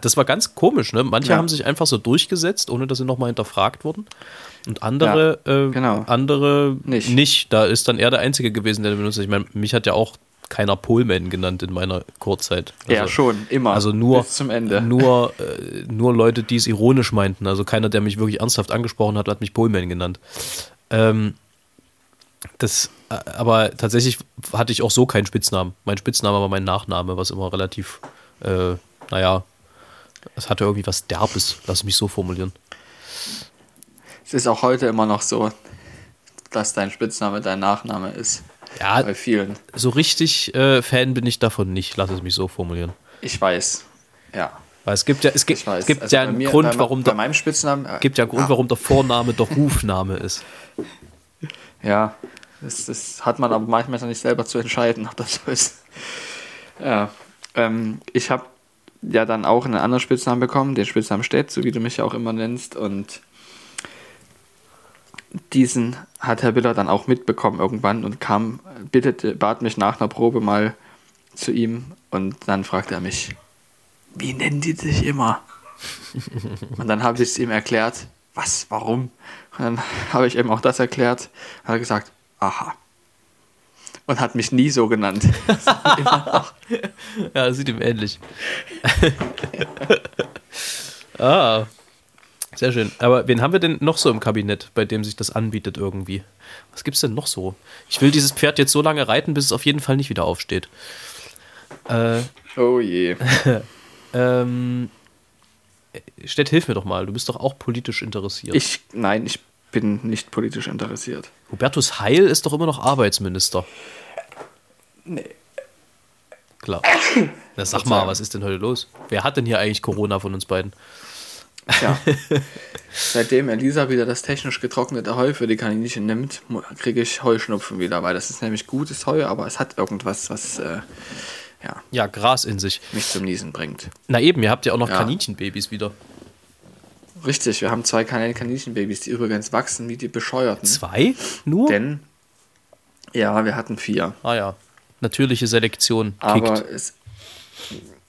Das war ganz komisch, ne? Manche Ja. haben sich einfach so durchgesetzt, ohne dass sie nochmal hinterfragt wurden. Und andere, äh, genau. andere Nicht. nicht. Da ist dann er der Einzige gewesen, der den benutzt. Ich meine, mich hat ja auch keiner Polman genannt in meiner Kurzzeit. ja, schon, immer. Also nur, Bis zum Ende. Nur, äh, nur Leute, die es ironisch meinten. Also keiner, der mich wirklich ernsthaft angesprochen hat, hat mich Polman genannt. Ähm, das, äh, aber tatsächlich hatte ich auch so keinen Spitznamen. Mein Spitzname war mein Nachname, was immer relativ, äh, naja, es hatte irgendwie was Derbes, lass mich so formulieren. Es ist auch heute immer noch so, dass dein Spitzname dein Nachname ist. Ja, Bei vielen. so richtig äh, Fan bin ich davon nicht, lass es mich so formulieren. Ich weiß. Ja. Weil es gibt ja, es gibt, es gibt Also ja einen mir- Grund, bei, warum bei der, meinem Spitznamen. äh, gibt ja einen Grund, ja, warum der Vorname der Rufname ist. <laughs> Ja, das, das hat man aber manchmal dann nicht selber zu entscheiden, ob das so ist. Ja, ähm, ich habe ja dann auch einen anderen Spitznamen bekommen, den Spitznamen Stett, so wie du mich ja auch immer nennst. Und diesen hat Herr Biller dann auch mitbekommen irgendwann und kam, bittete, bat mich nach einer Probe mal zu ihm und dann fragte er mich, wie nennen die dich immer? <laughs> Und dann habe ich es ihm erklärt, was, warum? Und dann <laughs> habe ich ihm auch das erklärt. Hat er gesagt, aha. Und hat mich nie so genannt. <laughs> Ja, das sieht ihm ähnlich. <laughs> ah, sehr schön. Aber wen haben wir denn noch so im Kabinett, bei dem sich das anbietet irgendwie? Was gibt's denn noch so? Ich will dieses Pferd jetzt so lange reiten, bis es auf jeden Fall nicht wieder aufsteht. Äh, Oh je. ähm, Stett, hilf mir doch mal. Du bist doch auch politisch interessiert. Ich, nein, ich bin nicht politisch interessiert. Hubertus Heil ist doch immer noch Arbeitsminister. Nee. Klar. Na, sag mal, was ist denn heute los? Wer hat denn hier eigentlich Corona von uns beiden? Tja. Seitdem Elisa wieder das technisch getrocknete Heu für die Kaninchen nimmt, kriege ich Heuschnupfen wieder, weil das ist nämlich gutes Heu, aber es hat irgendwas, was äh, ja, Ja, Gras in sich. mich zum Niesen bringt. Na eben, ihr habt ja auch noch Ja. Kaninchenbabys wieder. Richtig, wir haben zwei kleine Kaninchenbabys, die übrigens wachsen wie die Bescheuerten. Zwei? Nur? Denn, ja, wir hatten vier. ah ja. Natürliche Selektion Aber kickt. es,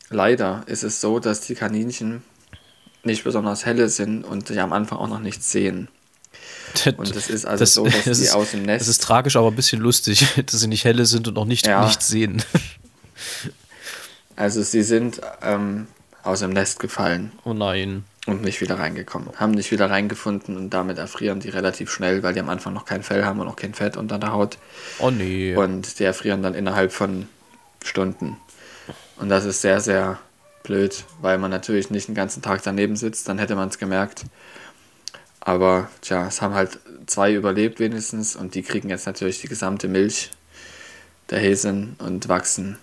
leider ist es so, dass die Kaninchen nicht besonders helle sind und sich am Anfang auch noch nichts sehen. Und es ist also so, dass <laughs> die aus dem Nest- Das ist tragisch, aber ein bisschen lustig, <laughs> dass sie nicht helle sind und noch nicht, Ja. nichts sehen. Also sie sind ähm, aus dem Nest gefallen Oh nein. und nicht wieder reingekommen. Haben nicht wieder reingefunden und damit erfrieren die relativ schnell, weil die am Anfang noch kein Fell haben und noch kein Fett unter der Haut. Oh nee. Und die erfrieren dann innerhalb von Stunden. Und das ist sehr, sehr blöd, weil man natürlich nicht den ganzen Tag daneben sitzt, dann hätte man es gemerkt. Aber tja, es haben halt zwei überlebt wenigstens und die kriegen jetzt natürlich die gesamte Milch der Häsin und wachsen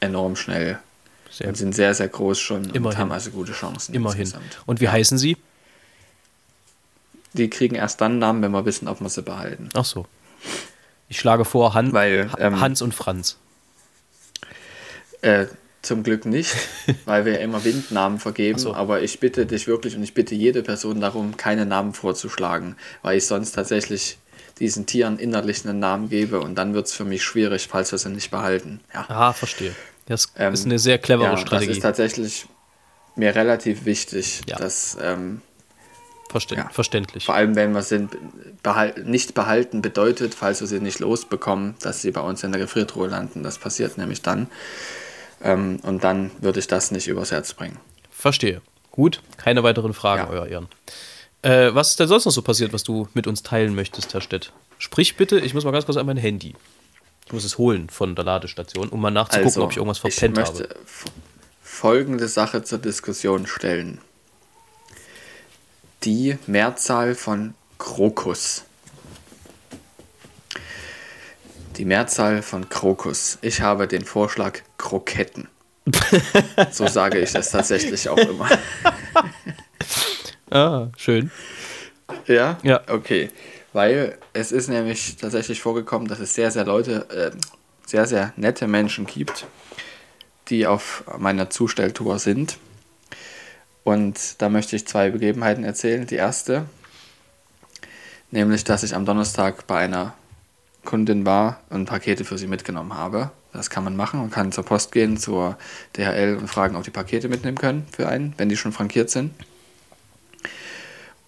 enorm schnell. Sehr und sind sehr, sehr groß schon und Immerhin. haben also gute Chancen. Immerhin. insgesamt. Und wie heißen sie? Die kriegen erst dann Namen, wenn wir wissen, ob wir sie behalten. Ach so. Ich schlage vor Han Weil, ähm, Hans und Franz. Äh, zum Glück nicht, <laughs> weil wir ja immer Windnamen vergeben. So. Aber ich bitte dich wirklich und ich bitte jede Person darum, keine Namen vorzuschlagen, weil ich sonst tatsächlich diesen Tieren innerlich einen Namen gebe und dann wird es für mich schwierig, falls wir sie nicht behalten. Ja, Ah, verstehe. Das Ähm, ist eine sehr clevere ja Strategie. das ist tatsächlich mir relativ wichtig, Ja. dass ähm, Verste ja. Verständlich. vor allem, wenn wir sie behal nicht behalten, bedeutet, falls wir sie nicht losbekommen, dass sie bei uns in der Gefriertruhe landen. Das passiert nämlich dann. Ähm, und dann würde ich das nicht übers Herz bringen. Verstehe. Gut, keine weiteren Fragen, Ja. Euer Ehren. Äh, was ist denn sonst noch so passiert, was du mit uns teilen möchtest, Herr Stett? Sprich bitte, ich muss mal ganz kurz an mein Handy. Ich muss es holen von der Ladestation, um mal nachzugucken, ob ich irgendwas verpennt Also, ich möchte habe. folgende Sache zur Diskussion stellen. Die Mehrzahl von Krokus. Die Mehrzahl von Krokus. Ich habe den Vorschlag Kroketten. <laughs> so sage ich das tatsächlich auch immer. <laughs> Ah, schön. Ja? Ja. Okay. Weil es ist nämlich tatsächlich vorgekommen, dass es sehr, sehr Leute, äh, sehr, sehr nette Menschen gibt, die auf meiner Zustelltour sind. Und da möchte ich zwei Begebenheiten erzählen. Die erste, nämlich, dass ich am Donnerstag bei einer Kundin war und Pakete für sie mitgenommen habe. Das kann man machen. Man kann zur Post gehen, zur DHL und fragen, ob die Pakete mitnehmen können für einen, wenn die schon frankiert sind.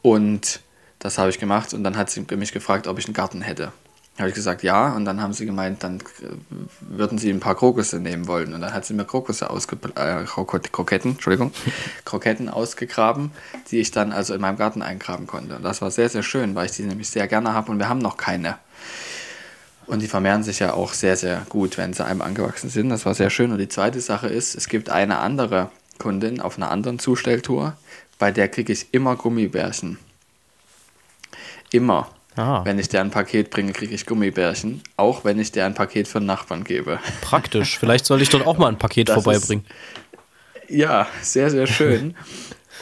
Und das habe ich gemacht und dann hat sie mich gefragt, ob ich einen Garten hätte. Habe ich gesagt, ja. Und dann haben sie gemeint, dann äh, würden sie ein paar Krokusse nehmen wollen. Und dann hat sie mir Krokusse ausge äh, Kroketten, Entschuldigung, <laughs> Kroketten ausgegraben, die ich dann also in meinem Garten eingraben konnte. Und das war sehr, sehr schön, weil ich die nämlich sehr gerne habe und wir haben noch keine. Und die vermehren sich ja auch sehr, sehr gut, wenn sie einem angewachsen sind. Das war sehr schön. Und die zweite Sache ist, es gibt eine andere Kundin auf einer anderen Zustelltour, bei der kriege ich immer Gummibärchen. Immer. Ah. Wenn ich dir ein Paket bringe, kriege ich Gummibärchen. Auch wenn ich dir ein Paket für einen Nachbarn gebe. Praktisch. Vielleicht soll ich dort auch mal ein Paket <laughs> Das vorbeibringen. Ja, sehr, sehr schön.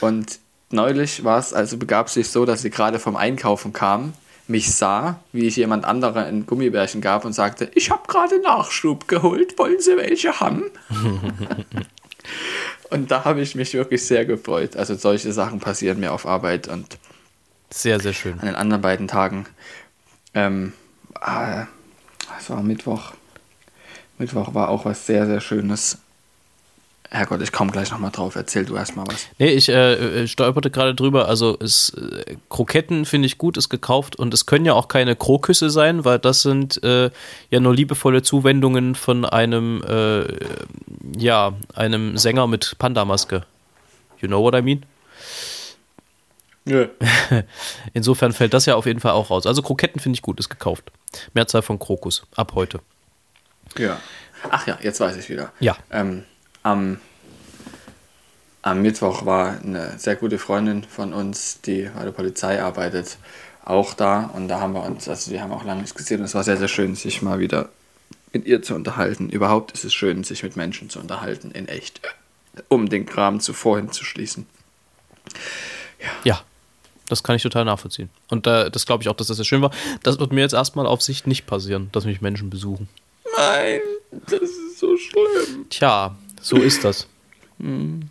Und neulich war es, also begab sich so, dass sie gerade vom Einkaufen kam, mich sah, wie ich jemand anderer ein Gummibärchen gab und sagte, ich habe gerade Nachschub geholt, wollen Sie welche haben? <laughs> <laughs> und da habe ich mich wirklich sehr gefreut. Also solche Sachen passieren mir auf Arbeit und Sehr, sehr schön. an den anderen beiden Tagen. Ähm, ah, es war Mittwoch. Mittwoch war auch was sehr, sehr Schönes. Herrgott, ich komme gleich nochmal drauf. Erzähl du erst mal was. Nee, ich äh, äh, stolperte gerade drüber. Also es, äh, Kroketten finde ich gut, ist gekauft und es können ja auch keine Krokusse sein, weil das sind äh, ja nur liebevolle Zuwendungen von einem, äh, ja, einem Sänger mit Pandamaske. You know what I mean? Nö. <laughs> Insofern fällt das ja auf jeden Fall auch raus. Also Kroketten finde ich gut, ist gekauft. Mehrzahl von Krokus, ab heute. Ja. Ach ja, jetzt weiß ich wieder. Ja. Ähm, am, am Mittwoch war eine sehr gute Freundin von uns, die bei der Polizei arbeitet, auch da. Und da haben wir uns, also wir haben auch lange nicht gesehen. Und es war sehr, sehr schön, sich mal wieder mit ihr zu unterhalten. Überhaupt ist es schön, sich mit Menschen zu unterhalten, in echt. Um den Kram zuvor hinzuschließen. Ja, das kann ich total nachvollziehen. Und äh, das glaube ich auch, dass das sehr schön war. Das wird mir jetzt erstmal auf Sicht nicht passieren, dass mich Menschen besuchen. Nein, das ist so schlimm. Tja, so ist das. Wenn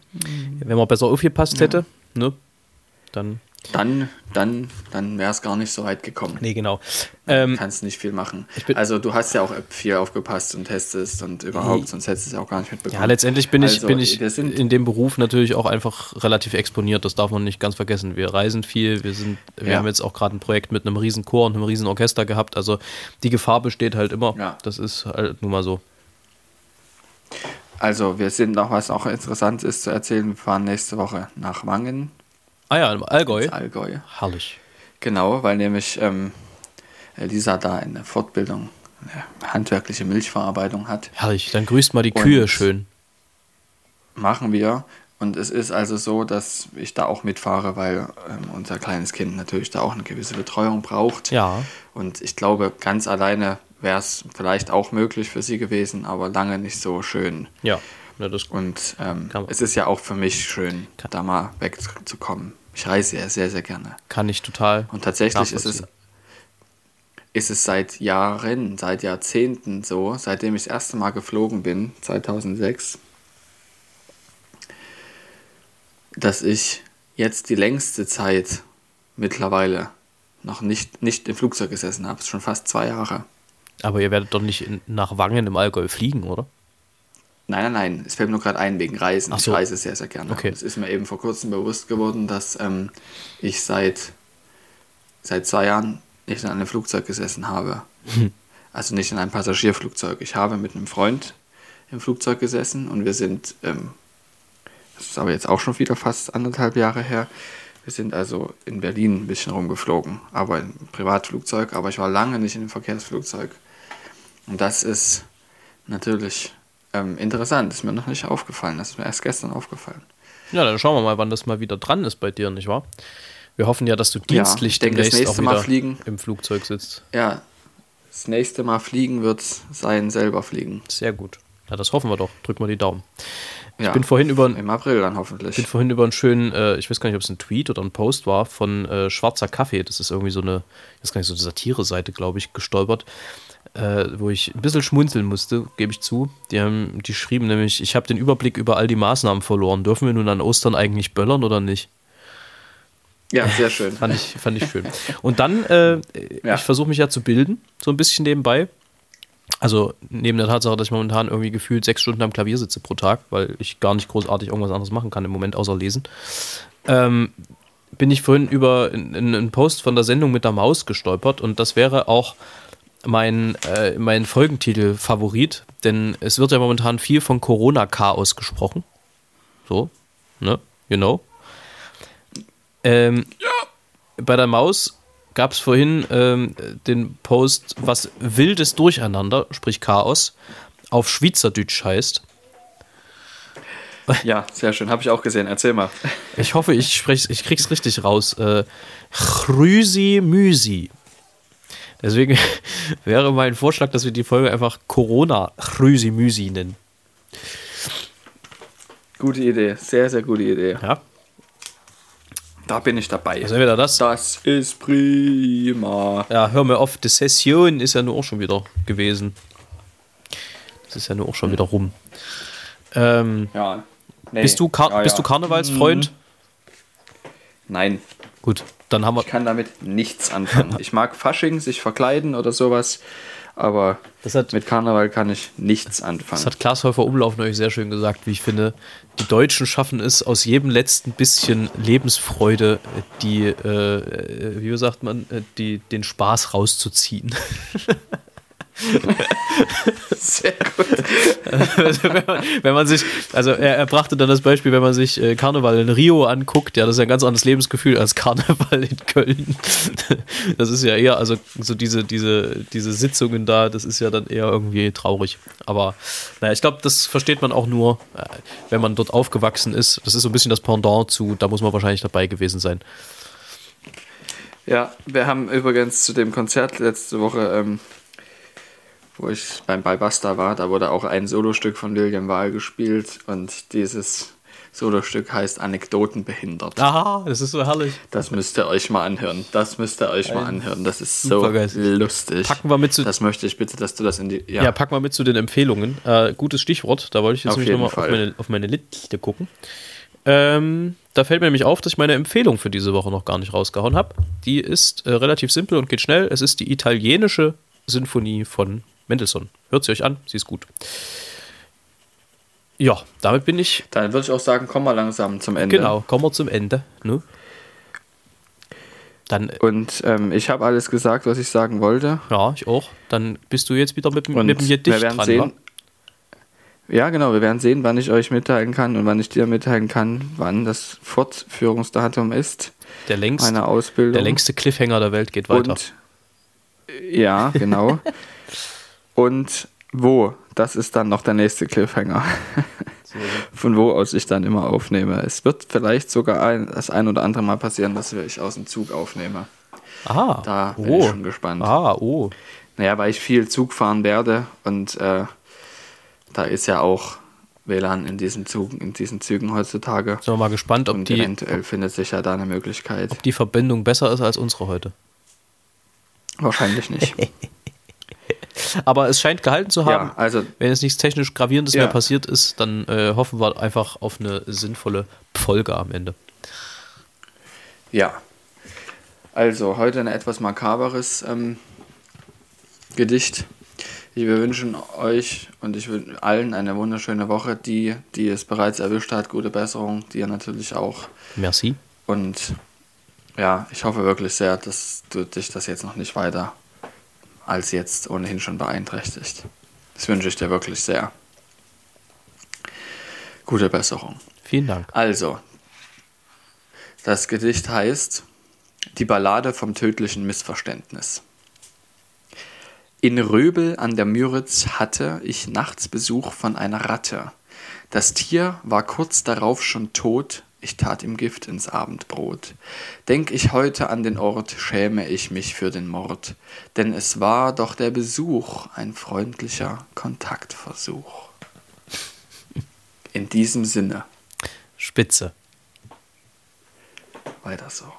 man besser aufgepasst hätte, ne? Dann. Dann, dann, dann wäre es gar nicht so weit gekommen. Nee, genau. Ähm, kannst nicht viel machen. Also du hast ja auch viel aufgepasst und testest und überhaupt, sonst hättest du es ja auch gar nicht mitbekommen. ja, letztendlich bin ich, Also, bin ich in dem Beruf natürlich auch einfach relativ exponiert. Das darf man nicht ganz vergessen. Wir reisen viel. Wir sind, wir Ja. haben jetzt auch gerade ein Projekt mit einem riesen Chor und einem riesen Orchester gehabt. Also die Gefahr besteht halt immer. Ja. Das ist halt nun mal so. Also wir sind noch, was auch interessant ist zu erzählen, wir fahren nächste Woche nach Wangen, Ah ja, im Allgäu. ins Allgäu. Herrlich. Genau, weil nämlich ähm, Lisa da eine Fortbildung, eine handwerkliche Milchverarbeitung hat. Herrlich. Dann grüßt mal die Und- Kühe schön. Machen wir. Und es ist also so, dass ich da auch mitfahre, weil ähm, unser kleines Kind natürlich da auch eine gewisse Betreuung braucht. Ja. Und ich glaube, ganz alleine wäre es vielleicht auch möglich für sie gewesen, aber lange nicht so schön. Ja. ja das, Und ähm, es ist ja auch für mich schön, da mal wegzukommen. Ich reise ja sehr, sehr gerne. kann ich total. Und tatsächlich ist es, ist es seit Jahren, seit Jahrzehnten so, seitdem ich das erste Mal geflogen bin, 2006, dass ich jetzt die längste Zeit mittlerweile noch nicht, nicht im Flugzeug gesessen habe. Es ist schon fast zwei Jahre. Aber ihr werdet doch nicht in, nach Wangen im Allgäu fliegen, oder? Nein, nein, nein. Es fällt mir nur gerade ein wegen Reisen. Ach Ich so. reise sehr, sehr gerne. Okay. Es ist mir eben vor kurzem bewusst geworden, dass ähm, ich seit, seit zwei Jahren nicht in einem Flugzeug gesessen habe. Hm. Also nicht in einem Passagierflugzeug. Ich habe mit einem Freund im Flugzeug gesessen und wir sind, ähm, das ist aber jetzt auch schon wieder fast anderthalb Jahre her, wir sind also in Berlin ein bisschen rumgeflogen, aber im Privatflugzeug, aber ich war lange nicht in einem Verkehrsflugzeug. Und das ist natürlich ähm, interessant, ist mir noch nicht aufgefallen, das ist mir erst gestern aufgefallen. Ja, dann schauen wir mal, wann das mal wieder dran ist bei dir, nicht wahr? Wir hoffen ja, dass du dienstlich ich denke, das demnächst auch nächste Mal wieder fliegen. im Flugzeug sitzt. Ja, das nächste Mal fliegen wird sein, selber fliegen. Sehr gut. Ja, das hoffen wir doch. Drück mal die Daumen. Ja, bin vorhin über- Im April dann hoffentlich. Ich bin vorhin über einen schönen, äh, ich weiß gar nicht, ob es ein Tweet oder ein Post war, von äh, Schwarzer Kaffee. Das ist irgendwie so eine, ich weiß gar nicht, so eine Satire-Seite, glaube ich, gestolpert, äh, wo ich ein bisschen schmunzeln musste, gebe ich zu. Die haben, die schrieben nämlich, ich habe den Überblick über all die Maßnahmen verloren. Dürfen wir nun an Ostern eigentlich böllern oder nicht? Ja, sehr schön. <laughs> Fand ich, fand ich schön. Und dann, äh, Ja. ich versuche mich ja zu bilden, so ein bisschen nebenbei. Also neben der Tatsache, dass ich momentan irgendwie gefühlt sechs Stunden am Klavier sitze pro Tag, weil ich gar nicht großartig irgendwas anderes machen kann im Moment, außer lesen, ähm, bin ich vorhin über in- in einen Post von der Sendung mit der Maus gestolpert und das wäre auch mein, äh, mein Folgentitel-Favorit, denn es wird ja momentan viel von Corona-Chaos gesprochen. So, ne? You know. Ähm, Bei der Maus gab es vorhin ähm, den Post, was wildes Durcheinander, sprich Chaos, auf Schweizerdeutsch heißt. Ja, sehr schön. Habe ich auch gesehen. Erzähl mal. Ich hoffe, ich, sprech's, ich krieg's richtig raus. Äh, Chrüsi Müsi. Deswegen wäre mein Vorschlag, dass wir die Folge einfach Corona Müsi nennen. Gute Idee. Sehr, sehr gute Idee. Ja, Da bin ich dabei. also entweder das. Das ist prima. Ja, hör mir auf, die Session ist ja nur auch schon wieder gewesen. Das ist ja nur auch schon wieder rum. Ähm, Ja. Nee. bist, du Kar ja, bist ja. du Karnevalsfreund? Nein, Gut, dann haben wir. ich kann damit nichts anfangen. <laughs> Ich mag Fasching, sich verkleiden oder sowas, aber Das hat, mit Karneval kann ich nichts anfangen. das hat Klaas Häufer Umlauf neulich sehr schön gesagt, wie ich finde. Die Deutschen schaffen es aus jedem letzten bisschen Lebensfreude, die, äh, äh, wie sagt man, äh, die, den Spaß rauszuziehen. <laughs> <laughs> sehr gut. Wenn, <laughs> man, wenn man sich, also er, er brachte dann das Beispiel, wenn man sich äh, Karneval in Rio anguckt, ja, das ist ja ein ganz anderes Lebensgefühl als Karneval in Köln. <laughs> Das ist ja eher, also so diese, diese, diese Sitzungen da, das ist ja dann eher irgendwie traurig. Aber naja, ich glaube, das versteht man auch nur, äh, wenn man dort aufgewachsen ist. Das ist so ein bisschen das Pendant zu, da muss man wahrscheinlich dabei gewesen sein. Ja, wir haben übrigens zu dem Konzert letzte Woche, ähm, wo ich beim bei Basta war, da wurde auch ein Solostück von William Wahl gespielt und dieses Solostück heißt Anekdoten behindert. Aha, das ist so herrlich. Das müsst ihr euch mal anhören. Das müsst ihr euch mal anhören. Das ist so lustig. Packen wir mit zu, Das möchte ich bitte, dass du das in die. Ja, pack mal mit zu den Empfehlungen. Äh, gutes Stichwort, da wollte ich jetzt nämlich nochmal auf meine, auf meine Liste gucken. Ähm, da fällt mir nämlich auf, dass ich meine Empfehlung für diese Woche noch gar nicht rausgehauen habe. Die ist äh, relativ simpel und geht schnell. Es ist die italienische Sinfonie von Mendelssohn. Hört sie euch an, sie ist gut. Ja, damit bin ich. Dann würde ich auch sagen, komm mal langsam zum Ende. Genau, kommen wir zum Ende. Ne? Dann, äh, Und ähm, ich habe alles gesagt, was ich sagen wollte. ja, ich auch. Dann bist du jetzt wieder mit, dem- Und mit dem wir Gedicht werden dran. sehen. wa? Ja, genau, wir werden sehen, wann ich euch mitteilen kann und wann ich dir mitteilen kann, wann das Fortführungsdatum ist Der, längst, meiner Ausbildung. der längste Cliffhanger der Welt geht weiter. Und äh, ja, genau. <laughs> und wo? Das ist dann noch der nächste Cliffhanger. <laughs> Von wo aus ich dann immer aufnehme. Es wird vielleicht sogar ein, das ein oder andere Mal passieren, dass ich aus dem Zug aufnehme. Ah, Da bin oh. ich schon gespannt. Ah, oh. Naja, weil ich viel Zug fahren werde und äh, da ist ja auch WLAN in diesen Zügen, in diesen Zügen heutzutage. Sind wir mal gespannt, ob Und die, eventuell findet sich ja da eine Möglichkeit. ob die Verbindung besser ist als unsere heute. Wahrscheinlich nicht. <laughs> Aber es scheint gehalten zu haben. ja, also Wenn jetzt nichts technisch Gravierendes Ja. mehr passiert ist, dann äh, hoffen wir einfach auf eine sinnvolle Folge am Ende. Ja. Also, heute ein etwas makaberes ähm, Gedicht. Wir wünschen euch und ich wünsche allen eine wunderschöne Woche. Die, die es bereits erwischt hat, gute Besserung. Dir natürlich auch. Merci. Und ja, ich hoffe wirklich sehr, dass du dich das jetzt noch nicht weiter als jetzt ohnehin schon beeinträchtigt. Das wünsche ich dir wirklich sehr. Gute Besserung. Vielen Dank. Also, das Gedicht heißt Die Ballade vom tödlichen Missverständnis. In Röbel an der Müritz hatte ich nachts Besuch von einer Ratte. Das Tier war kurz darauf schon tot, ich tat ihm Gift ins Abendbrot. Denk ich heute an den Ort, schäme ich mich für den Mord, denn es war doch der Besuch ein freundlicher Kontaktversuch. In diesem Sinne, Spitze. weiter so.